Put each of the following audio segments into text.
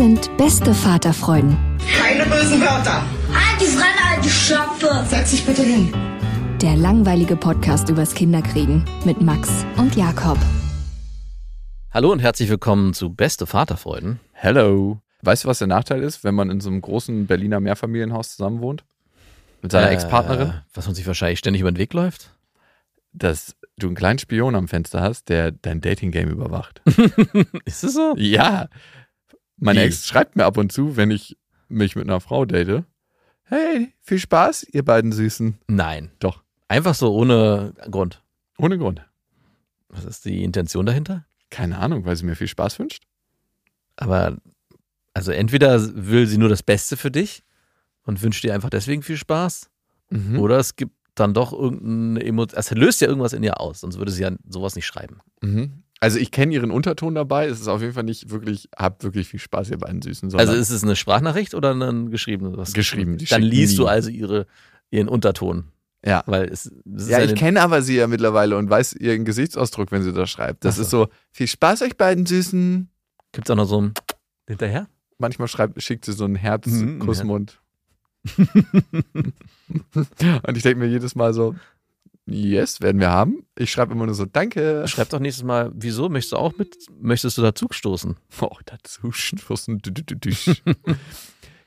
Sind beste Vaterfreuden. Keine bösen Wörter. Die Fremde, alte Schöpfe. Setz dich bitte hin. Der langweilige Podcast übers Kinderkriegen mit Max und Jakob. Hallo und herzlich willkommen zu Beste Vaterfreuden. Hello. Weißt du, was der Nachteil ist, wenn man in so einem großen Berliner Mehrfamilienhaus zusammen wohnt? Mit seiner Äh, Ex-Partnerin? Was man sich wahrscheinlich ständig über den Weg läuft. Dass du einen kleinen Spion am Fenster hast, der dein Dating-Game überwacht. Ist es so? ja. Meine Wie? Ex schreibt mir ab und zu, wenn ich mich mit einer Frau date. Hey, viel Spaß, ihr beiden Süßen. Nein. Doch. Einfach so ohne Grund. Ohne Grund. Was ist die Intention dahinter? Keine Ahnung, weil sie mir viel Spaß wünscht. Aber, also entweder will sie nur das Beste für dich und wünscht dir einfach deswegen viel Spaß. Mhm. Oder es gibt dann doch irgendeine Emotion. Es löst ja irgendwas in ihr aus, sonst würde sie ja sowas nicht schreiben. Mhm. Also ich kenne ihren Unterton dabei. Es ist auf jeden Fall nicht wirklich, habt wirklich viel Spaß, ihr beiden Süßen. Also ist es eine Sprachnachricht oder ein geschriebenes? Was? Geschrieben, die Dann liest du nie. also ihre, ihren Unterton. ja. Weil es, es ist Ja, ich kenne aber sie ja mittlerweile und weiß ihren Gesichtsausdruck, wenn sie das schreibt. Das so. ist so, viel Spaß euch beiden Süßen. Gibt's auch noch so ein hinterher? Manchmal schreibt, schickt sie so einen Mhm, Herz-Kussmund. und ich denke mir jedes Mal so, yes, werden wir haben. Ich schreibe immer nur so, danke. Schreib doch nächstes Mal, wieso? Möchtest du auch mit? Möchtest du dazu stoßen? Oh, dazu stoßen.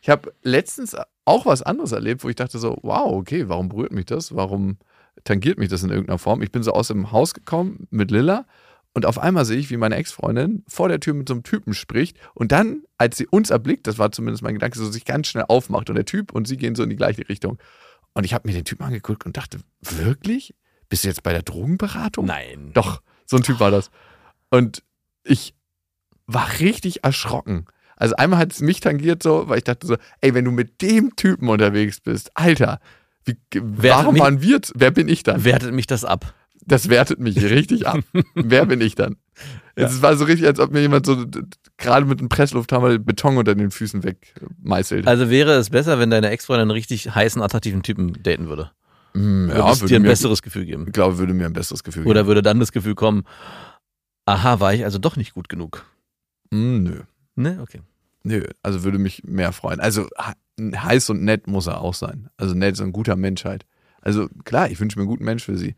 Ich habe letztens auch was anderes erlebt, wo ich dachte so, wow, okay, warum berührt mich das? Warum tangiert mich das in irgendeiner Form? Ich bin so aus dem Haus gekommen mit Lilla und auf einmal sehe ich, wie meine Ex-Freundin vor der Tür mit so einem Typen spricht und dann, als sie uns erblickt, das war zumindest mein Gedanke, so sich ganz schnell aufmacht und der Typ und sie gehen so in die gleiche Richtung. Und ich habe mir den Typen angeguckt und dachte, wirklich? Bist du jetzt bei der Drogenberatung? Nein. Doch, so ein Typ war das. Und ich war richtig erschrocken. Also einmal hat es mich tangiert so, weil ich dachte so, ey, wenn du mit dem Typen unterwegs bist, Alter, wie, warum mich- waren wir, wer bin ich dann? Wertet mich das ab? Das wertet mich richtig ab. wer bin ich dann? Es war so richtig, als ob mir jemand so gerade mit einem Presslufthammer Beton unter den Füßen wegmeißelt. Also wäre es besser, wenn deine Ex-Freundin einen richtig heißen, attraktiven Typen daten würde? Mm, Würde es dir würde ein mir, besseres Gefühl geben? ich glaube, würde mir ein besseres Gefühl Oder würde dann das Gefühl kommen, aha, war ich also doch nicht gut genug? geben. Mm, nö. Ne? Okay. Nö, also würde mich mehr freuen. Also he- heiß und nett muss er auch sein. Also nett ist ein guter Mensch halt. Also klar, ich wünsche mir einen guten Mensch für sie.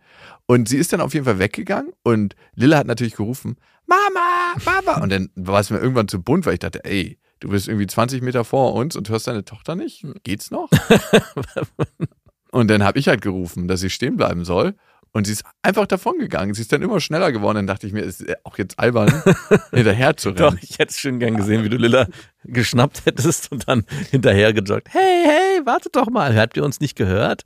Und sie ist dann auf jeden Fall weggegangen und Lilla hat natürlich gerufen, Mama, Mama. Und dann war es mir irgendwann zu bunt, weil ich dachte, ey, du bist irgendwie 20 Meter vor uns und hörst deine Tochter nicht? Geht's noch? und dann habe ich halt gerufen, dass sie stehen bleiben soll. Und sie ist einfach davon gegangen. Sie ist dann immer schneller geworden. Dann dachte ich mir, ist auch jetzt albern, hinterher zu rennen. Doch, ich hätte schon gern gesehen, wie du Lilla geschnappt hättest und dann hinterher gejoggt. Hey, hey, wartet doch mal. Habt ihr uns nicht gehört?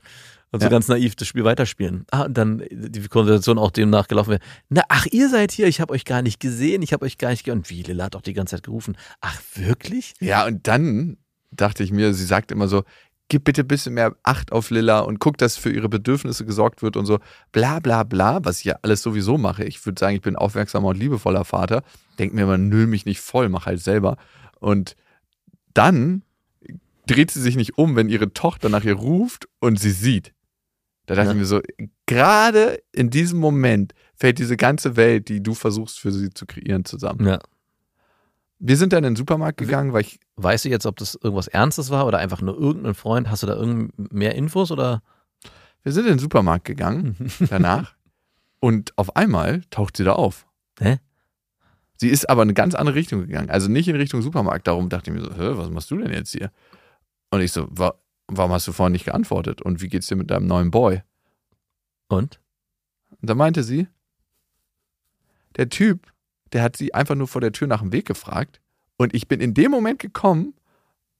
Und so Ja. ganz naiv das Spiel weiterspielen. Ah, und dann die Konversation auch demnach gelaufen wäre. Na, ach, ihr seid hier, ich habe euch gar nicht gesehen, ich habe euch gar nicht ge Und wie, Lilla hat auch die ganze Zeit gerufen. Ach, wirklich? Ja, und dann dachte ich mir, sie sagt immer so, gib bitte ein bisschen mehr Acht auf Lilla und guck, dass für ihre Bedürfnisse gesorgt wird und so bla bla bla, was ich ja alles sowieso mache. Ich würde sagen, ich bin aufmerksamer und liebevoller Vater. Denk mir immer, nüll mich nicht voll, mach halt selber. Und dann dreht sie sich nicht um, wenn ihre Tochter nach ihr ruft und sie sieht. Da dachte Ja. ich mir so, gerade in diesem Moment fällt diese ganze Welt, die du versuchst für sie zu kreieren, zusammen. Ja. Wir sind dann in den Supermarkt gegangen, weil ich, Weißt du jetzt, ob das irgendwas Ernstes war oder einfach nur irgendein Freund? Hast du da irgend mehr Infos oder? wir sind in den Supermarkt gegangen danach und auf einmal taucht sie da auf. Hä? Sie ist aber in eine ganz andere Richtung gegangen. Also nicht in Richtung Supermarkt. Darum dachte ich mir so, Hä, was machst du denn jetzt hier? Und ich so, wa warum hast du vorhin nicht geantwortet? Und wie geht's dir mit deinem neuen Boy? Und? Und da meinte sie, der Typ, der hat sie einfach nur vor der Tür nach dem Weg gefragt. Und ich bin in dem Moment gekommen,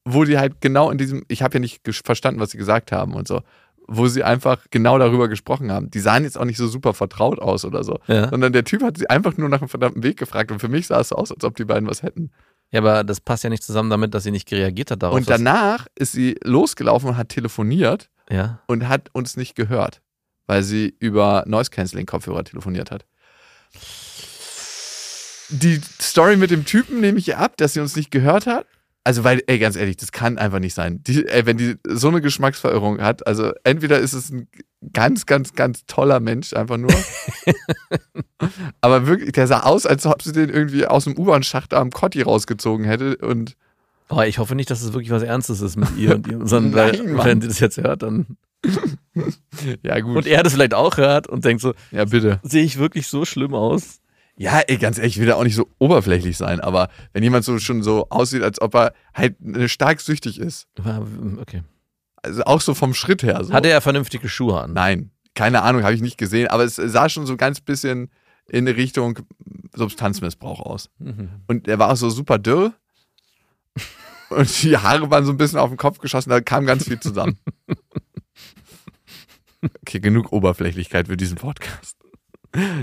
wo die halt genau in diesem, ich habe ja nicht verstanden, was sie gesagt haben und so, wo sie einfach genau darüber gesprochen haben. Die sahen jetzt auch nicht so super vertraut aus oder so, Ja. sondern der Typ hat sie einfach nur nach dem verdammten Weg gefragt. Und für mich sah es so aus, als ob die beiden was hätten. Ja, aber das passt ja nicht zusammen damit, dass sie nicht reagiert hat darauf. und danach ist sie losgelaufen und hat telefoniert ja. und hat uns nicht gehört, weil sie über Noise Cancelling Kopfhörer telefoniert hat. Die Story mit dem Typen nehme ich ihr ab, dass sie uns nicht gehört hat. Also, weil, ey, ganz ehrlich, das kann einfach nicht sein. Die, ey, wenn die so eine Geschmacksverirrung hat, also entweder ist es ein ganz, ganz, ganz toller Mensch, einfach nur. aber wirklich, der sah aus, als ob sie den irgendwie aus dem U-Bahn-Schacht am Kotti rausgezogen hätte und Aber ich hoffe nicht, dass es wirklich was Ernstes ist mit ihr und ihm, sondern Nein, weil, wenn sie das jetzt hört, dann. ja, gut. Und er das vielleicht auch hört und denkt so, ja, bitte. sehe ich wirklich so schlimm aus? Ja, ey, ganz ehrlich, ich will da auch nicht so oberflächlich sein, aber wenn jemand so schon so aussieht, als ob er halt äh, stark süchtig ist, Okay. also auch so vom Schritt her. So. Hatte er vernünftige Schuhe an? Nein, keine Ahnung, habe ich nicht gesehen, aber es sah schon so ganz bisschen in Richtung Substanzmissbrauch aus. Mhm. Und er war auch so super dürr und die Haare waren so ein bisschen auf den Kopf geschossen, da kam ganz viel zusammen. Okay, genug Oberflächlichkeit für diesen Podcast.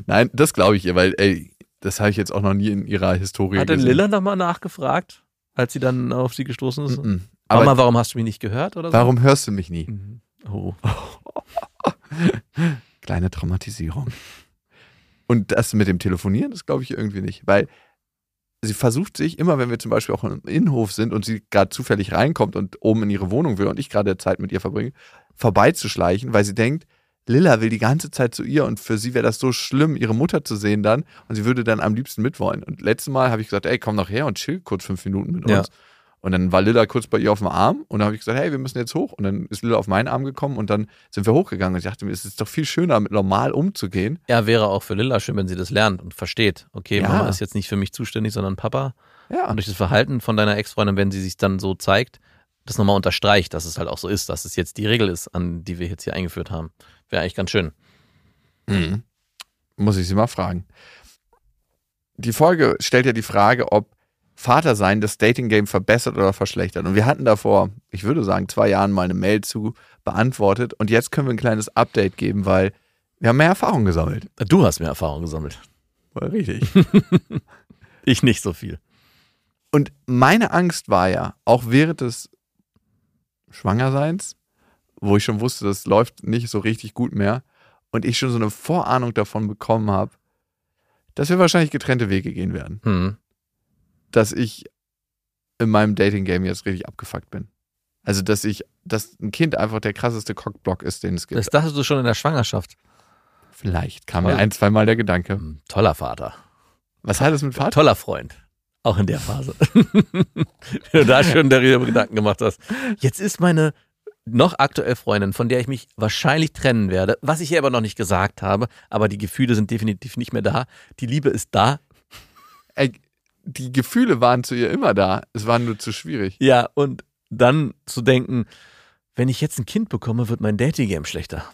Nein, das glaube ich ihr, weil, ey, das habe ich jetzt auch noch nie in ihrer Historie Hat denn. Lilla nochmal nachgefragt, als sie dann auf sie gestoßen ist? Mhm. Aber Mama, warum hast du mich nicht gehört oder so? warum hörst du mich nie? Mhm. Oh. Kleine Traumatisierung. Und das mit dem Telefonieren, das glaube ich irgendwie nicht, weil sie versucht sich immer, wenn wir zum Beispiel auch im Innenhof sind und sie gerade zufällig reinkommt und oben in ihre Wohnung will und ich gerade Zeit mit ihr verbringe, vorbeizuschleichen, weil sie denkt, Lilla will die ganze Zeit zu ihr und für sie wäre das so schlimm, ihre Mutter zu sehen dann und sie würde dann am liebsten mitwollen. Und letztes Mal habe ich gesagt, ey, komm doch her und chill kurz fünf Minuten mit Ja. uns. Und dann war Lilla kurz bei ihr auf dem Arm und dann habe ich gesagt, hey, wir müssen jetzt hoch. Und dann ist Lilla auf meinen Arm gekommen und dann sind wir hochgegangen. Und ich dachte mir, es ist doch viel schöner, mit normal umzugehen. Ja, wäre auch für Lilla schön, wenn sie das lernt und versteht. Okay, Ja. Mama ist jetzt nicht für mich zuständig, sondern Papa. Ja. Und durch das Verhalten von deiner Ex-Freundin, wenn sie sich dann so zeigt, das nochmal unterstreicht, dass es halt auch so ist, dass es jetzt die Regel ist, an die wir jetzt hier eingeführt haben. Wäre eigentlich ganz schön. Mhm. Muss ich sie mal fragen. Die Folge stellt ja die Frage, ob Vatersein das Dating-Game verbessert oder verschlechtert. Und wir hatten davor, ich würde sagen, zwei Jahren mal eine Mail zu beantwortet. Und jetzt können wir ein kleines Update geben, weil wir haben mehr Erfahrung gesammelt. Du hast mehr Erfahrung gesammelt. War richtig. Ich nicht so viel. Und meine Angst war ja, auch während des Schwangerseins, wo ich schon wusste, das läuft nicht so richtig gut mehr und ich schon so eine Vorahnung davon bekommen habe, dass wir wahrscheinlich getrennte Wege gehen werden. Hm. Dass ich in meinem Dating-Game jetzt richtig abgefuckt bin. Also, dass ich, dass ein Kind einfach der krasseste Cockblock ist, den es gibt. Das dachtest du schon in der Schwangerschaft. Vielleicht kam mir Toll. ein, zweimal der Gedanke. Hm, Toller Vater. Was hat es mit Vater? Toller Freund. Auch in der Phase. Wenn du da schon darüber Gedanken gemacht hast. Jetzt ist meine noch aktuell Freundin, von der ich mich wahrscheinlich trennen werde, was ich ihr aber noch nicht gesagt habe, aber die Gefühle sind definitiv nicht mehr da. Die Liebe ist da. Ey, die Gefühle waren zu ihr immer da. Es war nur zu schwierig. Ja, und dann zu denken, wenn ich jetzt ein Kind bekomme, wird mein Dating-Game schlechter.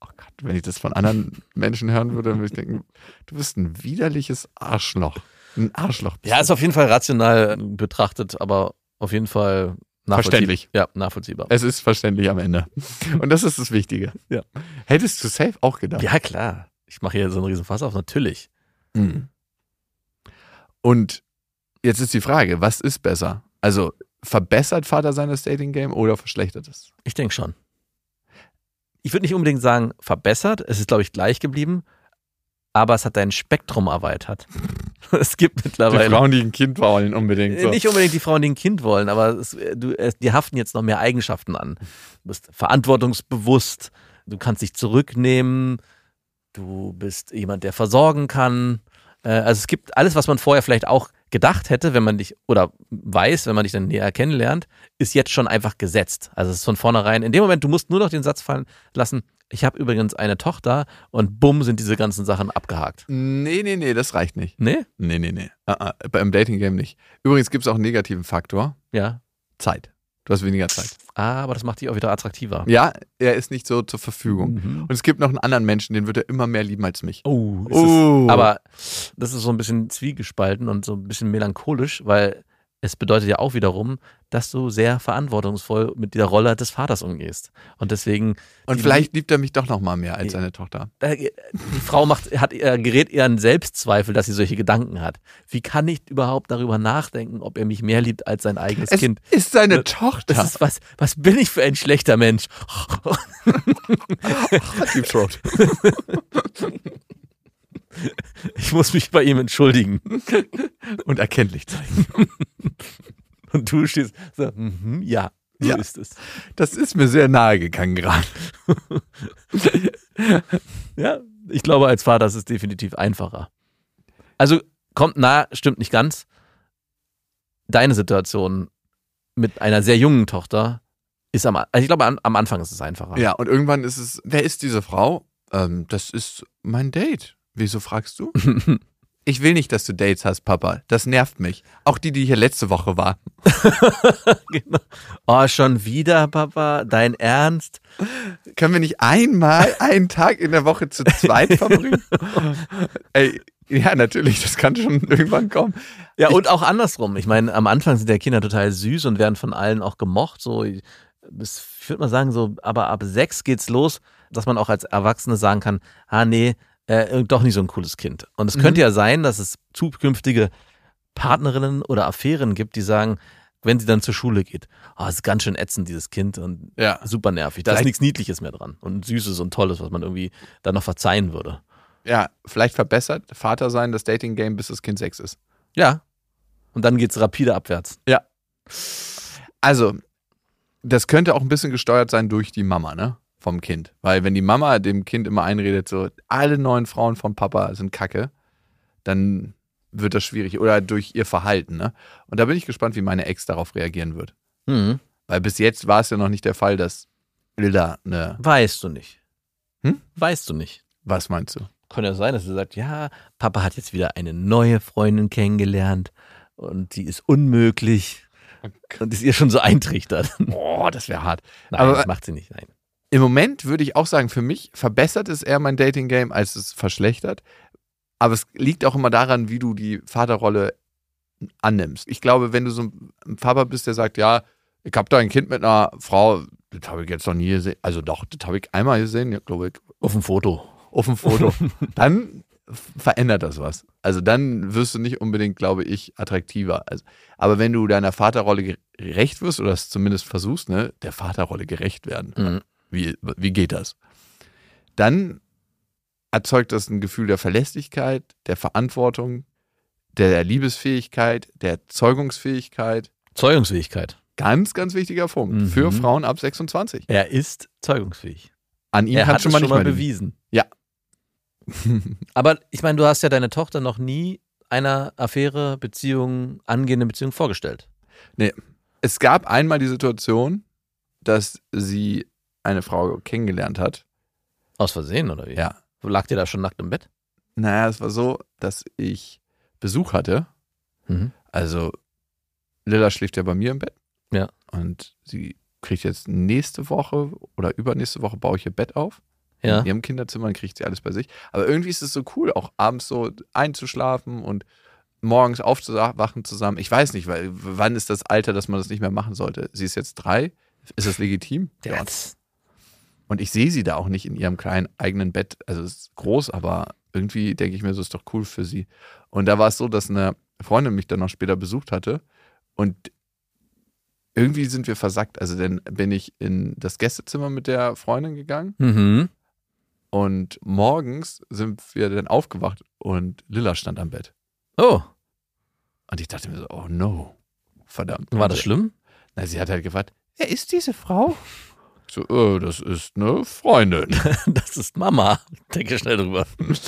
Oh Gott, wenn ich das von anderen Menschen hören würde, dann würde ich denken, du bist ein widerliches Arschloch. Ein Arschloch. Ja, ist auf jeden Fall rational betrachtet, aber auf jeden Fall. Verständlich. Ja, nachvollziehbar. es ist verständlich am Ende. Und das ist das Wichtige. Ja. Hättest du safe auch gedacht. Ja, klar. Ich mache hier so einen riesen Fass auf, natürlich. Mhm. Und jetzt ist die Frage, was ist besser? Also verbessert Vater sein das Dating-Game oder verschlechtert es? Ich denke schon. Ich würde nicht unbedingt sagen verbessert, es ist, glaube ich, gleich geblieben, aber es hat dein Spektrum erweitert. es gibt Die mittlerweile Frauen, die ein Kind wollen, unbedingt. So. nicht unbedingt die Frauen, die ein Kind wollen, aber es, du, es, die haften jetzt noch mehr Eigenschaften an. Du bist verantwortungsbewusst, du kannst dich zurücknehmen, du bist jemand, der versorgen kann. Äh, Also es gibt alles, was man vorher vielleicht auch gedacht hätte, wenn man dich oder weiß, wenn man dich dann näher kennenlernt, ist jetzt schon einfach gesetzt. Also es ist von vornherein, in dem Moment, du musst nur noch den Satz fallen lassen, ich habe übrigens eine Tochter und bumm sind diese ganzen Sachen abgehakt. Nee, nee, nee, das reicht nicht. Nee? Nee, nee, nee. Ah, ah, beim Dating-Game nicht. Übrigens gibt es auch einen negativen Faktor. Ja. Zeit. Du hast weniger Zeit. Ah, aber das macht dich auch wieder attraktiver. Ja, er ist nicht so zur Verfügung. Mhm. Und es gibt noch einen anderen Menschen, den wird er immer mehr lieben als mich. Oh, ist Oh. Es, aber das ist so ein bisschen zwiegespalten und so ein bisschen melancholisch, weil es bedeutet ja auch wiederum, dass du sehr verantwortungsvoll mit der Rolle des Vaters umgehst. Und deswegen, Und vielleicht liebt er mich doch noch mal mehr als seine Tochter. äh, die Frau macht, hat, äh, gerät eher in Selbstzweifel, dass sie solche Gedanken hat. Wie kann ich überhaupt darüber nachdenken, ob er mich mehr liebt als sein eigenes Es Kind? ist seine Das Tochter. ist was, was bin ich für ein schlechter Mensch? Deep Throat. Ich muss mich bei ihm entschuldigen. Und erkenntlich zeigen. Und du stehst so, mhm, ja, so Ja. ist es. Das ist mir sehr nahe gegangen gerade. Ja, ich glaube, als Vater ist es definitiv einfacher. Also kommt nah, stimmt nicht ganz. Deine Situation mit einer sehr jungen Tochter ist am, also ich glaube, am, am Anfang ist es einfacher. Ja, und irgendwann ist es, wer ist diese Frau? Ähm, das ist mein Date. Wieso fragst du? Ich will nicht, dass du Dates hast, Papa. Das nervt mich. Auch die, die hier letzte Woche war. genau. Oh, schon wieder, Papa? Dein Ernst? Können wir nicht einmal einen Tag in der Woche zu zweit verbringen? Ey, ja, natürlich, das kann schon irgendwann kommen. Ja, und auch andersrum. Ich meine, am Anfang sind ja Kinder total süß und werden von allen auch gemocht. So, bis, ich würde mal sagen, so, aber ab sechs geht's los, dass man auch als Erwachsene sagen kann, ah nee, äh, doch nicht so ein cooles Kind. Und es könnte ja sein, dass es zukünftige Partnerinnen oder Affären gibt, die sagen, wenn sie dann zur Schule geht, oh, es ist ganz schön ätzend, dieses Kind und Ja. super nervig. Da ist Vielleicht- nichts Niedliches mehr dran und Süßes und Tolles, was man irgendwie dann noch verzeihen würde. Ja, vielleicht verbessert Vater sein das Dating-Game, bis das Kind sechs ist. Ja. Und dann geht's rapide abwärts. Ja. Also, das könnte auch ein bisschen gesteuert sein durch die Mama, ne? Vom Kind. Weil wenn die Mama dem Kind immer einredet, so, alle neuen Frauen vom Papa sind kacke, dann wird das schwierig. Oder durch ihr Verhalten, ne? Und da bin ich gespannt, wie meine Ex darauf reagieren wird. Mhm. Weil bis jetzt war es ja noch nicht der Fall, dass Lilla eine. Weißt du nicht. Hm? Weißt du nicht. Was meinst du? Kann ja sein, dass sie sagt, ja, Papa hat jetzt wieder eine neue Freundin kennengelernt und die ist unmöglich und ist ihr schon so eintrichtert. Boah, das wäre hart. Nein, Aber- das macht sie nicht. Nein. Im Moment würde ich auch sagen, für mich verbessert es eher mein Dating-Game, als es verschlechtert. Aber es liegt auch immer daran, wie du die Vaterrolle annimmst. Ich glaube, wenn du so ein Vater bist, der sagt, ja, ich habe da ein Kind mit einer Frau, das habe ich jetzt noch nie gesehen. Also doch, das habe ich einmal gesehen, ja, glaube ich, Auf dem Foto. auf dem Foto. dann verändert das was. Also dann wirst du nicht unbedingt, glaube ich, attraktiver. Also, aber wenn du deiner Vaterrolle gerecht wirst oder es zumindest versuchst, ne, der Vaterrolle gerecht werden, Mhm. Wie, wie geht das? Dann erzeugt das ein Gefühl der Verlässlichkeit, der Verantwortung, der Liebesfähigkeit, der Zeugungsfähigkeit. Zeugungsfähigkeit. Ganz, ganz wichtiger Punkt Mhm. für Frauen ab 26. Er ist zeugungsfähig. An ihm er hat schon mal schon mal bewiesen. Ja. Aber ich meine, du hast ja deine Tochter noch nie einer Affäre, Beziehung, angehende Beziehung vorgestellt. Es gab einmal die Situation, dass sie eine Frau kennengelernt hat. Aus Versehen, oder wie? Ja. Lag dir da schon nackt im Bett? Naja, es war so, dass ich Besuch hatte. Mhm. Also Lilla schläft ja bei mir im Bett. Ja. Und sie kriegt jetzt nächste Woche oder übernächste Woche baue ich ihr Bett auf. Ja. In ihrem Kinderzimmer dann kriegt sie alles bei sich. Aber irgendwie ist es so cool, auch abends so einzuschlafen und morgens aufzuwachen zusammen. Ich weiß nicht, weil wann ist das Alter, dass man das nicht mehr machen sollte? Sie ist jetzt drei. Ist das legitim? Ja. Das- Und ich sehe sie da auch nicht in ihrem kleinen eigenen Bett. Also es ist groß, aber irgendwie denke ich mir, so ist doch cool für sie. Und da war es so, dass eine Freundin mich dann noch später besucht hatte und irgendwie sind wir versackt. Also dann bin ich in das Gästezimmer mit der Freundin gegangen Mhm. und morgens sind wir dann aufgewacht und Lilla stand am Bett. Oh, Und ich dachte mir so, oh no, verdammt. war das schlimm? Na, sie hat halt gefragt, wer ist diese Frau? So, äh, das ist eine Freundin. Das ist Mama. Denke schnell drüber.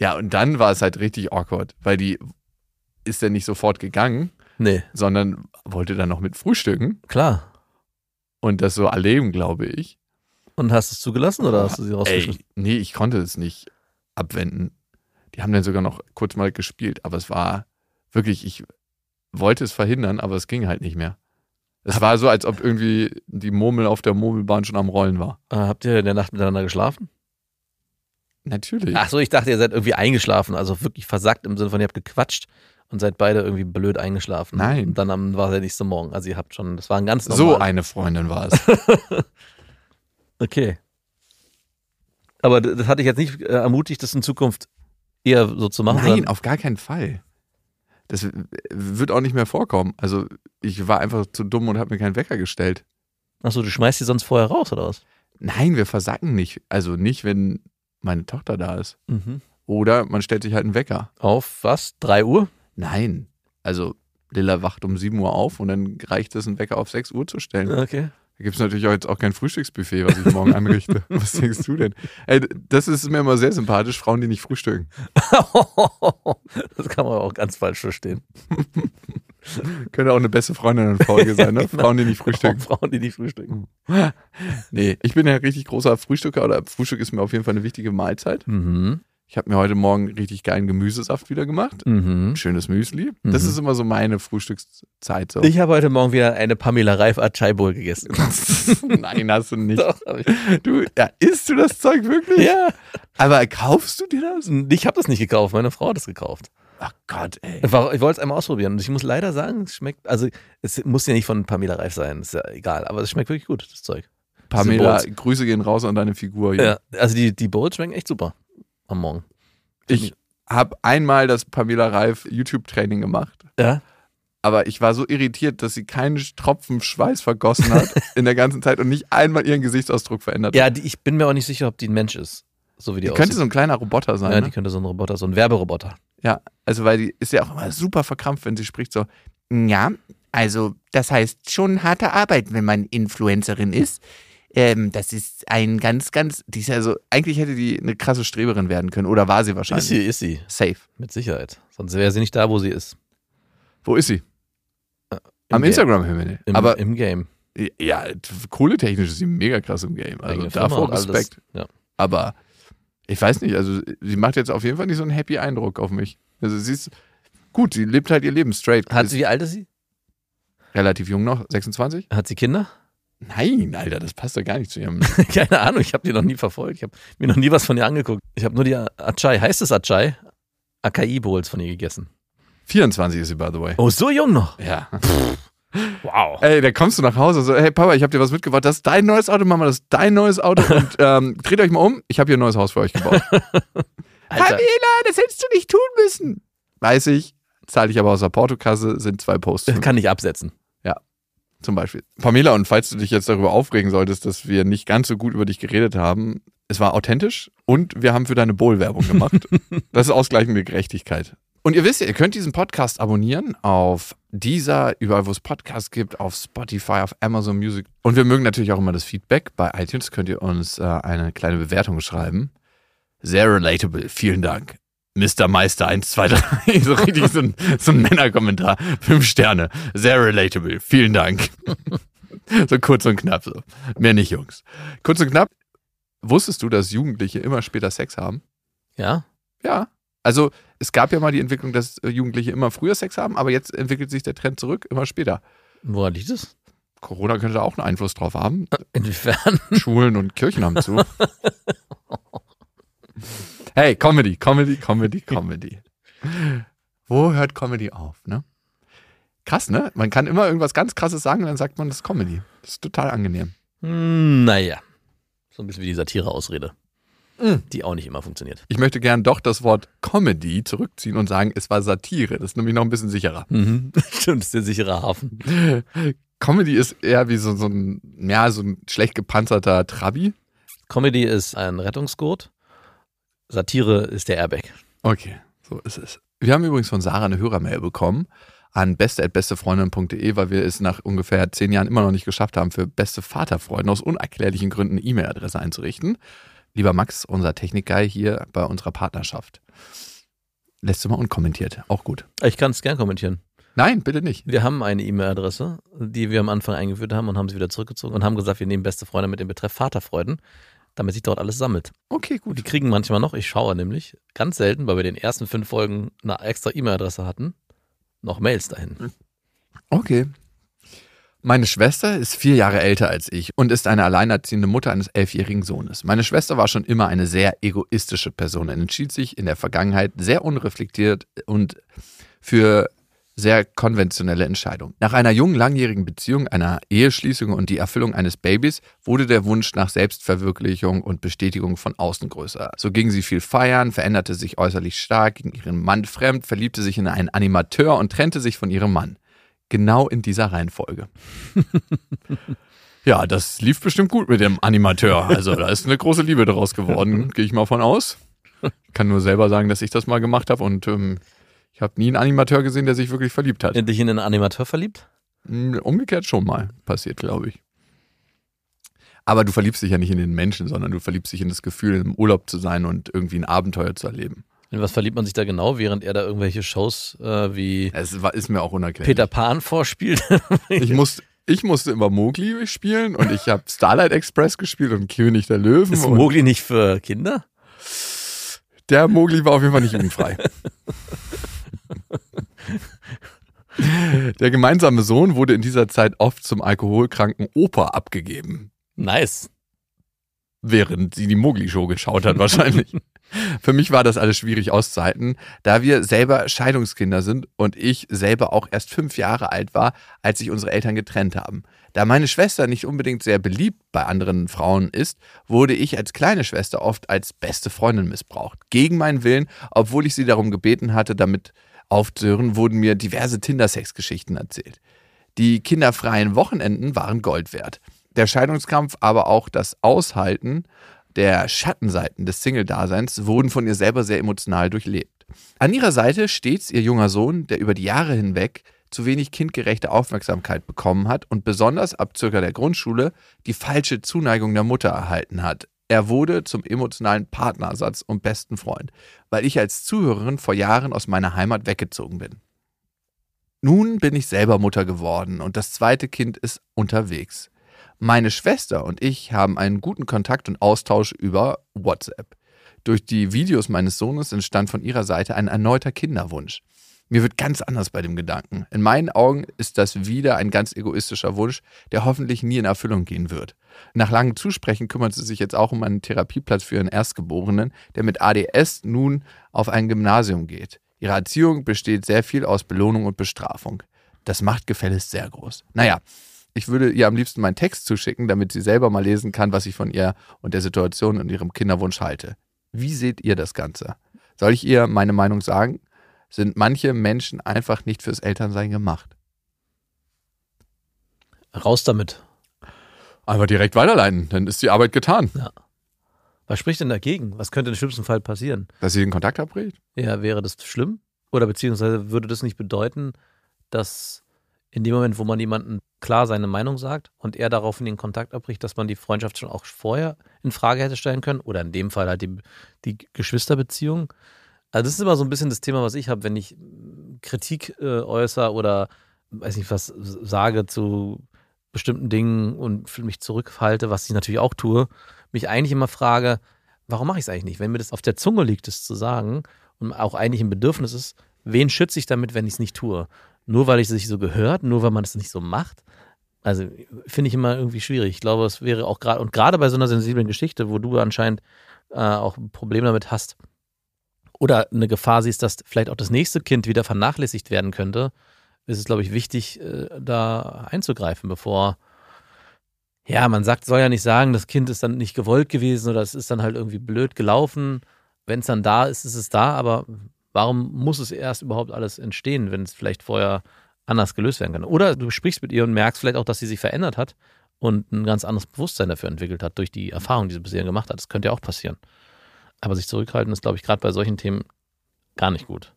Ja, und dann war es halt richtig awkward, weil die ist dann nicht sofort gegangen, Nee, sondern wollte dann noch mit frühstücken klar. und das so erleben, glaube ich. Und hast du es zugelassen oder hast du sie rausgeschmissen? nee, ich konnte es nicht abwenden. Die haben dann sogar noch kurz mal gespielt, aber es war wirklich, ich wollte es verhindern, aber es ging halt nicht mehr. Es war so, als ob irgendwie die Murmel auf der Murmelbahn schon am Rollen war. Äh, habt ihr in der Nacht miteinander geschlafen? Natürlich. Ach so, ich dachte, ihr seid irgendwie eingeschlafen, also wirklich versackt im Sinne von, ihr habt gequatscht und seid beide irgendwie blöd eingeschlafen. Nein. Und dann am, war der nächste Morgen. Also ihr habt schon, das war ein ganz so normal. eine Freundin war es. Okay. Aber das hatte ich jetzt nicht äh, ermutigt, das in Zukunft eher so zu machen. Nein, auf gar keinen Fall. Das w- wird auch nicht mehr vorkommen. Also ich war einfach zu dumm und habe mir keinen Wecker gestellt. Ach so, du schmeißt die sonst vorher raus, oder was? Nein, wir versacken nicht. Also nicht, wenn meine Tochter da ist. Mhm. Oder man stellt sich halt einen Wecker. Auf was? Drei Uhr? Nein. Also Lilla wacht um 7 Uhr auf und dann reicht es, einen Wecker auf 6 Uhr zu stellen. Okay. Da gibt es natürlich auch jetzt auch kein Frühstücksbuffet, was ich morgen anrichte. Was denkst du denn? Ey, das ist mir immer sehr sympathisch, Frauen, die nicht frühstücken. das kann man auch ganz falsch verstehen. Könnte auch eine beste Freundin in Folge sein, ne? Frauen, die nicht frühstücken. Frauen, die nicht frühstücken. Nee, ich bin ja richtig großer Frühstücker oder Frühstück ist mir auf jeden Fall eine wichtige Mahlzeit. Mhm. Ich habe mir heute Morgen richtig geilen Gemüsesaft wieder gemacht. Mhm. Schönes Müsli. Das Mhm. ist immer so meine Frühstückszeit. So. Ich habe heute Morgen wieder eine Pamela Reif Achai Bowl gegessen. Nein, hast du nicht. Doch. Du, ja, isst du das Zeug wirklich? Ja. Aber kaufst du dir das? Ich habe das nicht gekauft, meine Frau hat das gekauft. Ach Gott, ey. Ich wollte es einmal ausprobieren und ich muss leider sagen, es schmeckt, also es muss ja nicht von Pamela Reif sein, ist ja egal, aber es schmeckt wirklich gut, das Zeug. Pamela, Grüße gehen raus an deine Figur. hier. Ja, also die, die Bowls schmecken echt super am Morgen. Ich habe einmal das Pamela Reif YouTube-Training gemacht. Ja? Aber ich war so irritiert, dass sie keinen Tropfen Schweiß vergossen hat in der ganzen Zeit und nicht einmal ihren Gesichtsausdruck verändert hat. Ja, die, ich bin mir auch nicht sicher, ob die ein Mensch ist, so wie die, Die könnte so ein kleiner Roboter sein. ja, ne? die könnte so ein Roboter, so ein Werberoboter. Ja, also weil die ist ja auch immer super verkrampft, wenn sie spricht so, ja, also das heißt schon harte Arbeit, wenn man Influencerin ist. Ähm, das ist ein ganz, ganz, die ist ja so, eigentlich hätte die eine krasse Streberin werden können oder war sie wahrscheinlich. Ist sie, ist sie, Safe. mit Sicherheit. Sonst wäre sie nicht da, wo sie ist. Wo ist sie? Im Am. Instagram-Himmel. Im, Aber im Game. ja, kohletechnisch ist sie mega krass im Game. Also Eigene davor. Respekt. Ja. Aber ich weiß nicht, also sie macht jetzt auf jeden Fall nicht so einen happy Eindruck auf mich. Also sie ist gut, sie lebt halt ihr Leben straight. Hat sie, wie alt ist sie? relativ jung noch, 26? Hat sie Kinder? Nein, Alter, das passt doch gar nicht zu ihrem. Keine Ahnung, ich habe die noch nie verfolgt. Ich habe mir noch nie was von ihr angeguckt. Ich habe nur die Achai, heißt es Achai? Akai-Bowls von ihr gegessen. 24 ist sie, by the way. Oh, so jung noch. Ja. Wow. Ey, da kommst du nach Hause so, hey Papa, ich habe dir was mitgebracht. Das ist dein neues Auto, Mama, das ist dein neues Auto. Und ähm, dreht euch mal um, ich habe hier ein neues Haus für euch gebaut. Pamela, das hättest du nicht tun müssen. Weiß ich, zahle ich aber aus der Portokasse, sind zwei Posts. das kann ich absetzen. Zum Beispiel. Pamela, und falls du dich jetzt darüber aufregen solltest, dass wir nicht ganz so gut über dich geredet haben, es war authentisch und wir haben für deine Bowl-Werbung gemacht. das ist ausgleichende Gerechtigkeit. Und ihr wisst ja, ihr könnt diesen Podcast abonnieren auf dieser, überall wo es Podcasts gibt, auf Spotify, auf Amazon Music. Und wir mögen natürlich auch immer das Feedback. Bei iTunes könnt ihr uns äh, eine kleine Bewertung schreiben. Sehr relatable, vielen Dank. Mr. Meister 1, 2, 3. So richtig so ein, so ein Männerkommentar. Fünf Sterne. Sehr relatable. Vielen Dank. So kurz und knapp so. Mehr nicht, Jungs. Kurz und knapp. Wusstest du, dass Jugendliche immer später Sex haben? Ja? Ja. Also es gab ja mal die Entwicklung, dass äh, Jugendliche immer früher Sex haben, aber jetzt entwickelt sich der Trend zurück, immer später. Woran liegt es? Corona könnte da auch einen Einfluss drauf haben. Inwiefern? Schulen und Kirchen haben zu. Hey, Comedy, Comedy, Comedy, Comedy. Wo hört Comedy auf, ne? Krass, ne? Man kann immer irgendwas ganz Krasses sagen und dann sagt man, das ist Comedy. Das ist total angenehm. Hm, naja. So ein bisschen wie die Satire-Ausrede. Mhm. Die auch nicht immer funktioniert. Ich möchte gern doch das Wort Comedy zurückziehen und sagen, es war Satire. Das ist nämlich noch ein bisschen sicherer. Mhm. Stimmt, ist der sichere Hafen. Comedy ist eher wie so, so ein, ja, so ein schlecht gepanzerter Trabi. Comedy ist ein Rettungsgurt. Satire ist der Airbag. Okay, so ist es. Wir haben übrigens von Sarah eine Hörermail bekommen an beste.bestefreundin.de, weil wir es nach ungefähr zehn Jahren immer noch nicht geschafft haben, für beste Vaterfreunde aus unerklärlichen Gründen eine E-Mail-Adresse einzurichten. lieber Max, unser Technikguy hier bei unserer Partnerschaft. Lässt du mal unkommentiert. Auch gut. Ich kann es gern kommentieren. Nein, bitte nicht. Wir haben eine E-Mail-Adresse, die wir am Anfang eingeführt haben und haben sie wieder zurückgezogen und haben gesagt, wir nehmen beste Freunde mit dem Betreff Vaterfreuden, damit sich dort alles sammelt. Okay, gut. Die kriegen manchmal noch, ich schaue nämlich, ganz selten, weil wir den ersten fünf Folgen eine extra E-Mail-Adresse hatten, noch Mails dahin. Okay. Meine Schwester ist vier Jahre älter als ich und ist eine alleinerziehende Mutter eines elfjährigen Sohnes. Meine Schwester war schon immer eine sehr egoistische Person und entschied sich in der Vergangenheit sehr unreflektiert und für sehr konventionelle Entscheidungen. Nach einer jungen, langjährigen Beziehung, einer Eheschließung und die Erfüllung eines Babys wurde der Wunsch nach Selbstverwirklichung und Bestätigung von außen größer. So ging sie viel feiern, veränderte sich äußerlich stark, ging ihren Mann fremd, verliebte sich in einen Animateur und trennte sich von ihrem Mann. Genau in dieser Reihenfolge. Ja, das lief bestimmt gut mit dem Animateur. Also da ist eine große Liebe daraus geworden, gehe ich mal von aus. Ich kann nur selber sagen, dass ich das mal gemacht habe und ähm, ich habe nie einen Animateur gesehen, der sich wirklich verliebt hat. Dich in einen Animateur verliebt? Mm, Umgekehrt schon mal passiert, glaube ich. Aber du verliebst dich ja nicht in den Menschen, sondern du verliebst dich in das Gefühl, im Urlaub zu sein und irgendwie ein Abenteuer zu erleben. In was verliebt man sich da genau, während er da irgendwelche Shows äh, wie Es war, ist mir auch unerklärlich. Peter Pan vorspielt? Ich, muss, ich musste immer Mowgli spielen und ich habe Starlight Express gespielt und König der Löwen. Ist Mowgli nicht für Kinder? der Mowgli war auf jeden Fall nicht jugendfrei. Der gemeinsame Sohn wurde in dieser Zeit oft zum alkoholkranken Opa abgegeben. Nice. während sie die Mowgli-Show geschaut hat, wahrscheinlich. Für mich war das alles schwierig auszuhalten, da wir selber Scheidungskinder sind und ich selber auch erst fünf Jahre alt war, als sich unsere Eltern getrennt haben. Da meine Schwester nicht unbedingt sehr beliebt bei anderen Frauen ist, wurde ich als kleine Schwester oft als beste Freundin missbraucht. Gegen meinen Willen, obwohl ich sie darum gebeten hatte, damit aufzuhören, wurden mir diverse Tinder-Sex-Geschichten erzählt. Die kinderfreien Wochenenden waren Gold wert. Der Scheidungskampf, aber auch das Aushalten der Schattenseiten des Single-Daseins wurden von ihr selber sehr emotional durchlebt. An ihrer Seite stets ihr junger Sohn, der über die Jahre hinweg zu wenig kindgerechte Aufmerksamkeit bekommen hat und besonders ab circa der Grundschule die falsche Zuneigung der Mutter erhalten hat. Er wurde zum emotionalen Partnersatz und besten Freund, weil ich als Zuhörerin vor Jahren aus meiner Heimat weggezogen bin. Nun bin ich selber Mutter geworden und das zweite Kind ist unterwegs. Meine Schwester und ich haben einen guten Kontakt und Austausch über WhatsApp. Durch die Videos meines Sohnes entstand von ihrer Seite ein erneuter Kinderwunsch. Mir wird ganz anders bei dem Gedanken. In meinen Augen ist das wieder ein ganz egoistischer Wunsch, der hoffentlich nie in Erfüllung gehen wird. Nach langem Zusprechen kümmert sie sich jetzt auch um einen Therapieplatz für ihren Erstgeborenen, der mit ADS nun auf ein Gymnasium geht. Ihre Erziehung besteht sehr viel aus Belohnung und Bestrafung. Das Machtgefälle ist sehr groß. Naja, ich würde ihr am liebsten meinen Text zuschicken, damit sie selber mal lesen kann, was ich von ihr und der Situation und ihrem Kinderwunsch halte. Wie seht ihr das Ganze? Soll ich ihr meine Meinung sagen? Sind manche Menschen einfach nicht fürs Elternsein gemacht? Raus damit. Einfach direkt weiterleiten, dann ist die Arbeit getan. Was spricht denn dagegen? Was könnte im schlimmsten Fall passieren? Dass sie den Kontakt abbricht? Ja, wäre das schlimm? Oder beziehungsweise würde das nicht bedeuten, dass in dem Moment, wo man jemandem klar seine Meinung sagt und er daraufhin den Kontakt abbricht, dass man die Freundschaft schon auch vorher in Frage hätte stellen können? Oder in dem Fall halt die, die Geschwisterbeziehung? Also das ist immer so ein bisschen das Thema, was ich habe, wenn ich mm, Kritik äh, äußere oder weiß nicht was sage zu bestimmten Dingen und mich zurückhalte, was ich natürlich auch tue, mich eigentlich immer frage, warum mache ich es eigentlich nicht? Wenn mir das auf der Zunge liegt, es zu sagen und auch eigentlich ein Bedürfnis ist, wen schütze ich damit, wenn ich es nicht tue? Nur weil es sich so gehört, nur weil man es nicht so macht? Also finde ich immer irgendwie schwierig. Ich glaube, es wäre auch gerade, und gerade bei so einer sensiblen Geschichte, wo du anscheinend äh, auch ein Problem damit hast, oder eine Gefahr siehst, dass vielleicht auch das nächste Kind wieder vernachlässigt werden könnte, ist es, glaube ich, wichtig, äh, da einzugreifen, bevor, ja, man sagt, soll ja nicht sagen, das Kind ist dann nicht gewollt gewesen oder es ist dann halt irgendwie blöd gelaufen. Wenn es dann da ist, ist es da, aber warum muss es erst überhaupt alles entstehen, wenn es vielleicht vorher anders gelöst werden kann? Oder du sprichst mit ihr und merkst vielleicht auch, dass sie sich verändert hat und ein ganz anderes Bewusstsein dafür entwickelt hat durch die Erfahrung, die sie bisher gemacht hat. Das könnte ja auch passieren. Aber sich zurückhalten ist, glaube ich, gerade bei solchen Themen gar nicht gut.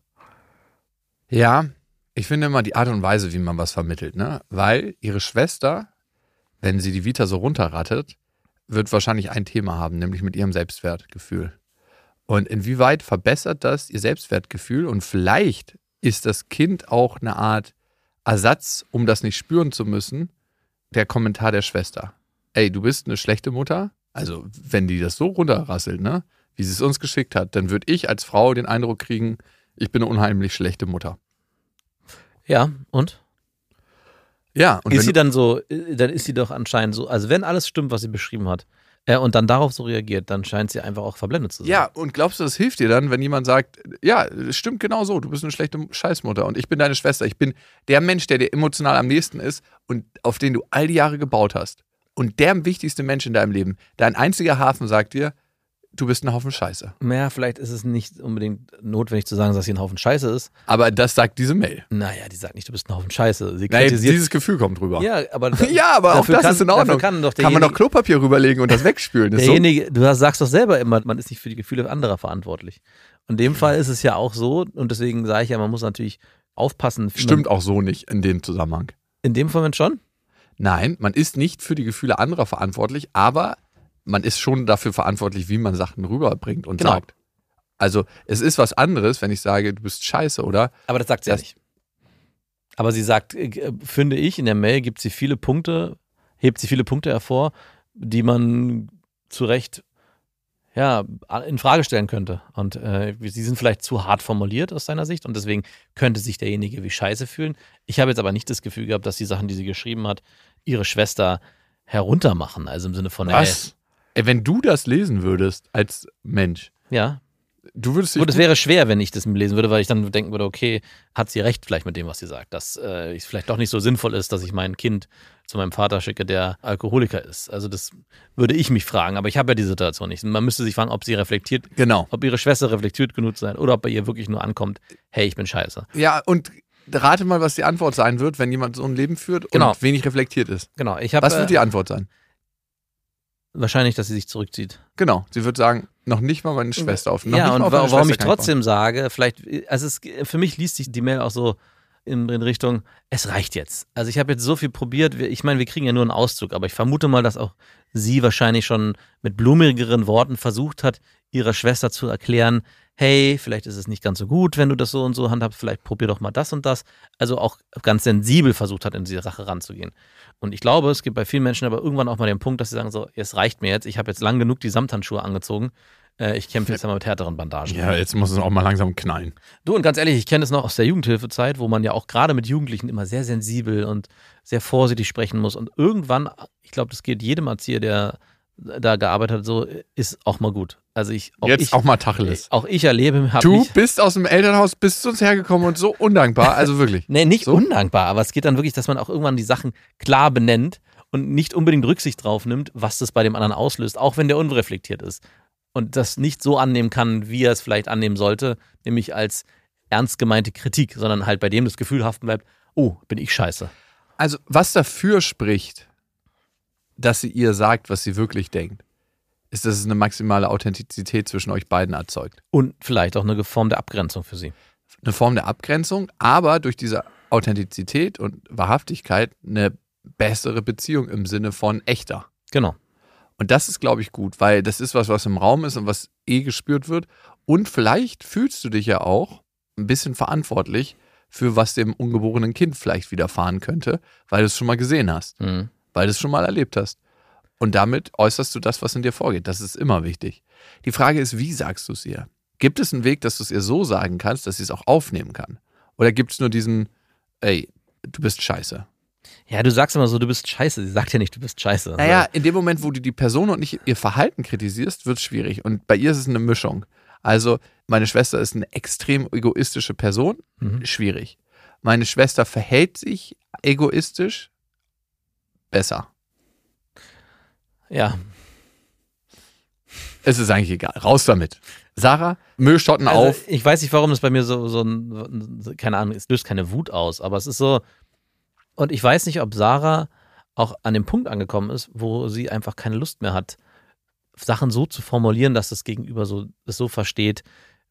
Ja, ich finde immer die Art und Weise, wie man was vermittelt, ne? Weil ihre Schwester, wenn sie die Vita so runterrattet, wird wahrscheinlich ein Thema haben, nämlich mit ihrem Selbstwertgefühl. Und inwieweit verbessert das ihr Selbstwertgefühl? Und vielleicht ist das Kind auch eine Art Ersatz, um das nicht spüren zu müssen, der Kommentar der Schwester. Ey, du bist eine schlechte Mutter. Also, wenn die das so runterrasselt, ne, wie sie es uns geschickt hat, dann würde ich als Frau den Eindruck kriegen, ich bin eine unheimlich schlechte Mutter. Ja, und? Ja, und ist sie dann so, äh, dann ist sie doch anscheinend so, also wenn alles stimmt, was sie beschrieben hat, äh, und dann darauf so reagiert, dann scheint sie einfach auch verblendet zu sein. ja, und glaubst du, das hilft dir dann, wenn jemand sagt, ja, es stimmt genau so, du bist eine schlechte Scheißmutter und ich bin deine Schwester, ich bin der Mensch, der dir emotional am nächsten ist und auf den du all die Jahre gebaut hast. Und der wichtigste Mensch in deinem Leben, dein einziger Hafen sagt dir, du bist ein Haufen Scheiße. Naja, vielleicht ist es nicht unbedingt notwendig zu sagen, dass sie ein Haufen Scheiße ist. Aber das sagt diese Mail. Naja, die sagt nicht, du bist ein Haufen Scheiße. Sie Naja, dieses Gefühl kommt rüber. ja, aber, Ja, aber auch das kann, ist in Ordnung. Kann Kann man doch derjenige- Klopapier rüberlegen und das wegspülen. Ist so? derjenige, du sagst doch selber immer, man ist nicht für die Gefühle anderer verantwortlich. In dem Fall ist es ja auch so, und deswegen sage ich ja, man muss natürlich aufpassen. Stimmt Man, auch so nicht in dem Zusammenhang. in dem Moment schon? Nein, man ist nicht für die Gefühle anderer verantwortlich, aber man ist schon dafür verantwortlich, wie man Sachen rüberbringt und Genau. sagt. Also es ist was anderes, wenn ich sage, du bist scheiße, oder? Aber das sagt sie ja Das- nicht. Aber sie sagt, äh, finde ich, in der Mail gibt sie viele Punkte, hebt sie viele Punkte hervor, die man zu Recht ja, in Frage stellen könnte. Und äh, sie sind vielleicht zu hart formuliert aus seiner Sicht und deswegen könnte sich derjenige wie scheiße fühlen. Ich habe jetzt aber nicht das Gefühl gehabt, dass die Sachen, die sie geschrieben hat, ihre Schwester heruntermachen. Also im Sinne von, Was? Ey, wenn du das lesen würdest als Mensch, Ey, ja, du würdest. Gut, es wäre schwer, wenn ich das lesen würde, weil ich dann denken würde, okay, hat sie recht vielleicht mit dem, was sie sagt, dass äh, es vielleicht doch nicht so sinnvoll ist, dass ich mein Kind zu meinem Vater schicke, der Alkoholiker ist. Also das würde ich mich fragen, aber ich habe ja die Situation nicht. Man müsste sich fragen, ob sie reflektiert, genau. ob ihre Schwester reflektiert genug sein oder ob bei ihr wirklich nur ankommt, hey, ich bin scheiße. Ja, und rate mal, was die Antwort sein wird, wenn jemand so ein Leben führt Genau. und wenig reflektiert ist. Genau, ich habe Was wird äh, die Antwort sein? Wahrscheinlich, dass sie sich zurückzieht. Genau. Sie wird sagen, noch nicht mal meine Schwester auf. Noch ja, und warum Schwester ich trotzdem sage, vielleicht, also es, für mich liest sich die Mail auch so in, in Richtung, es reicht jetzt. Also ich habe jetzt so viel probiert, ich meine, wir kriegen ja nur einen Auszug, aber ich vermute mal, dass auch sie wahrscheinlich schon mit blumigeren Worten versucht hat, ihrer Schwester zu erklären, hey, vielleicht ist es nicht ganz so gut, wenn du das so und so handhabst, vielleicht probier doch mal das und das. Also auch ganz sensibel versucht hat, in diese Sache ranzugehen. Und ich glaube, es gibt bei vielen Menschen aber irgendwann auch mal den Punkt, dass sie sagen so, es reicht mir jetzt, ich habe jetzt lang genug die Samthandschuhe angezogen, äh, ich kämpfe jetzt einmal mit härteren Bandagen. Ja, jetzt muss es auch mal langsam knallen. Du, und ganz ehrlich, ich kenne es noch aus der Jugendhilfezeit, wo man ja auch gerade mit Jugendlichen immer sehr sensibel und sehr vorsichtig sprechen muss. Und irgendwann, ich glaube, das geht jedem Erzieher, der da gearbeitet hat, so ist auch mal gut. Also ich, auch Jetzt ich, auch mal Tacheles. auch ich erlebe, Du mich, bist aus dem Elternhaus, bist zu uns hergekommen und so undankbar. Also wirklich. nee, nicht So? undankbar, aber es geht dann wirklich, dass man auch irgendwann die Sachen klar benennt und nicht unbedingt Rücksicht drauf nimmt, was das bei dem anderen auslöst, auch wenn der unreflektiert ist. Und das nicht so annehmen kann, wie er es vielleicht annehmen sollte, nämlich als ernst gemeinte Kritik, sondern halt bei dem das Gefühl haften bleibt, oh, bin ich scheiße. Also, was dafür spricht, dass sie ihr sagt, was sie wirklich denkt, ist, dass es eine maximale Authentizität zwischen euch beiden erzeugt. Und vielleicht auch eine Form der Abgrenzung für sie. Eine Form der Abgrenzung, aber durch diese Authentizität und Wahrhaftigkeit eine bessere Beziehung im Sinne von echter. Genau. Und das ist, glaube ich, gut, weil das ist was, was im Raum ist und was eh gespürt wird. Und vielleicht fühlst du dich ja auch ein bisschen verantwortlich für was dem ungeborenen Kind vielleicht widerfahren könnte, weil du es schon mal gesehen hast, Mhm. Weil du es schon mal erlebt hast. Und damit äußerst du das, was in dir vorgeht. Das ist immer wichtig. Die Frage ist, wie sagst du es ihr? Gibt es einen Weg, dass du es ihr so sagen kannst, dass sie es auch aufnehmen kann? Oder gibt es nur diesen, ey, du bist scheiße? Ja, du sagst immer so, du bist scheiße. Sie sagt ja nicht, du bist scheiße. Naja, in dem Moment, wo du die Person und nicht ihr Verhalten kritisierst, wird es schwierig. Und bei ihr ist es eine Mischung. Also, meine Schwester ist eine extrem egoistische Person, Mhm. schwierig. Meine Schwester verhält sich egoistisch, besser. Ja. Es ist eigentlich egal. Raus damit. Sarah, Müllstotten Also, auf. Ich weiß nicht, warum das bei mir so, so ein, keine Ahnung, es löst keine Wut aus, aber es ist so, und ich weiß nicht, ob Sarah auch an dem Punkt angekommen ist, wo sie einfach keine Lust mehr hat, Sachen so zu formulieren, dass das Gegenüber so, es so versteht,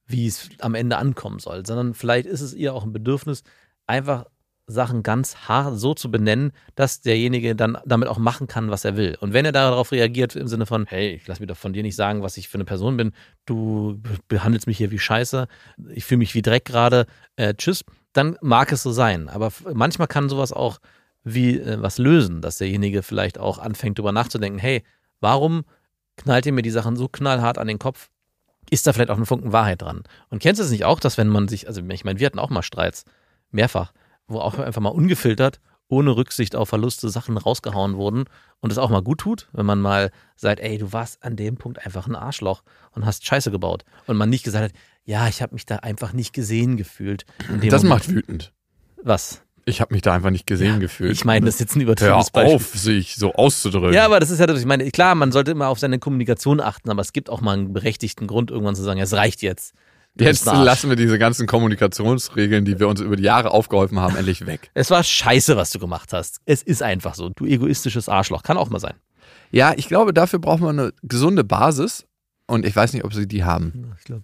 wie es am Ende ankommen soll, sondern vielleicht ist es ihr auch ein Bedürfnis, einfach Sachen ganz hart so zu benennen, dass derjenige dann damit auch machen kann, was er will. Und wenn er darauf reagiert im Sinne von, hey, ich lass mir doch von dir nicht sagen, was ich für eine Person bin, du be- behandelst mich hier wie Scheiße, ich fühle mich wie Dreck gerade, äh, tschüss, dann mag es so sein. Aber manchmal kann sowas auch wie äh, was lösen, dass derjenige vielleicht auch anfängt, darüber nachzudenken, hey, warum knallt ihr mir die Sachen so knallhart an den Kopf? Ist da vielleicht auch ein Funken Wahrheit dran? Und kennst du es nicht auch, dass wenn man sich, also ich meine, wir hatten auch mal Streits, mehrfach, wo auch einfach mal ungefiltert, ohne Rücksicht auf Verluste Sachen rausgehauen wurden und es auch mal gut tut, wenn man mal sagt, ey, du warst an dem Punkt einfach ein Arschloch und hast Scheiße gebaut und man nicht gesagt hat, ja, ich habe mich da einfach nicht gesehen gefühlt. Das Moment. macht wütend. was? Ich habe mich da einfach nicht gesehen gefühlt. Ich meine, das ist jetzt ein Hör übertriebenes Beispiel. auf, sich so auszudrücken. Ja, aber das ist ja ich meine, klar, man sollte immer auf seine Kommunikation achten, aber es gibt auch mal einen berechtigten Grund, irgendwann zu sagen, es reicht jetzt. Jetzt lassen wir diese ganzen Kommunikationsregeln, die wir uns über die Jahre aufgeholfen haben, endlich weg. Es war scheiße, was du gemacht hast. Es ist einfach so. Du egoistisches Arschloch. Kann auch mal sein. Ja, ich glaube, dafür braucht man eine gesunde Basis und ich weiß nicht, ob sie die haben. Ich glaube,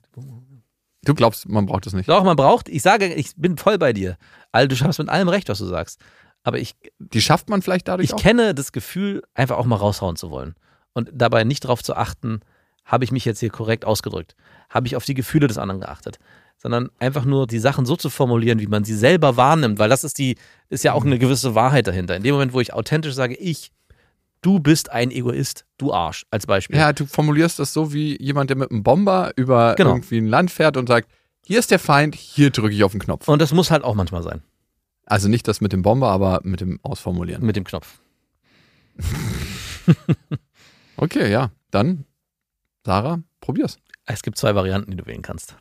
Du glaubst, man braucht das nicht. Doch, man braucht, ich sage, ich bin voll bei dir. Also, du hast mit allem recht, was du sagst. Aber ich, Die schafft man vielleicht dadurch ich auch. kenne das Gefühl, einfach auch mal raushauen zu wollen. Und dabei nicht darauf zu achten, habe ich mich jetzt hier korrekt ausgedrückt? Habe ich auf die Gefühle des anderen geachtet? Sondern einfach nur die Sachen so zu formulieren, wie man sie selber wahrnimmt, weil das ist die, ist ja auch eine gewisse Wahrheit dahinter. In dem Moment, wo ich authentisch sage, ich, du bist ein Egoist, du Arsch, als Beispiel. Ja, du formulierst das so wie jemand, der mit einem Bomber über Genau. irgendwie ein Land fährt und sagt, hier ist der Feind, hier drücke ich auf den Knopf. Und das muss halt auch manchmal sein, Also nicht das mit dem Bomber, aber mit dem Ausformulieren. mit dem Knopf. Okay, ja. Dann, Sarah, probier's. Es gibt zwei Varianten, die du wählen kannst.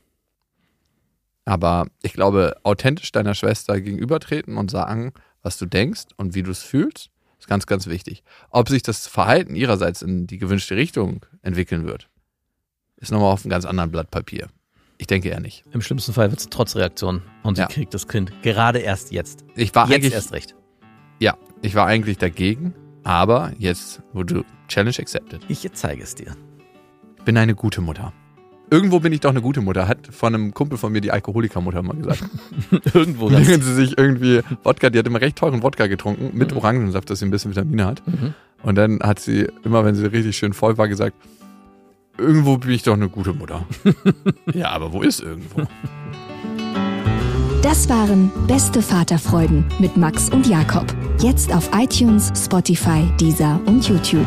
Aber ich glaube, authentisch deiner Schwester gegenübertreten und sagen, was du denkst und wie du es fühlst, ist ganz, ganz wichtig. Ob sich das Verhalten ihrerseits in die gewünschte Richtung entwickeln wird, ist nochmal auf einem ganz anderen Blatt Papier. Ich denke eher nicht. Im schlimmsten Fall wird es trotz Reaktion und sie Ja. kriegt das Kind gerade erst jetzt. Ich war jetzt eigentlich, erst recht. ja, ich war eigentlich dagegen, aber jetzt wurde Challenge accepted. Ich zeige es dir. Bin eine gute Mutter. Irgendwo bin ich doch eine gute Mutter, hat von einem Kumpel von mir die Alkoholikermutter mal gesagt. Irgendwo. Während sie sich irgendwie Wodka, die hat immer recht teuren Wodka getrunken mit Mhm. Orangensaft, dass sie ein bisschen Vitamine hat. Mhm. Und dann hat sie immer, wenn sie richtig schön voll war, gesagt, irgendwo bin ich doch eine gute Mutter. ja, aber wo ist irgendwo? Das waren Beste Vaterfreuden mit Max und Jakob. Jetzt auf iTunes, Spotify, Deezer und YouTube.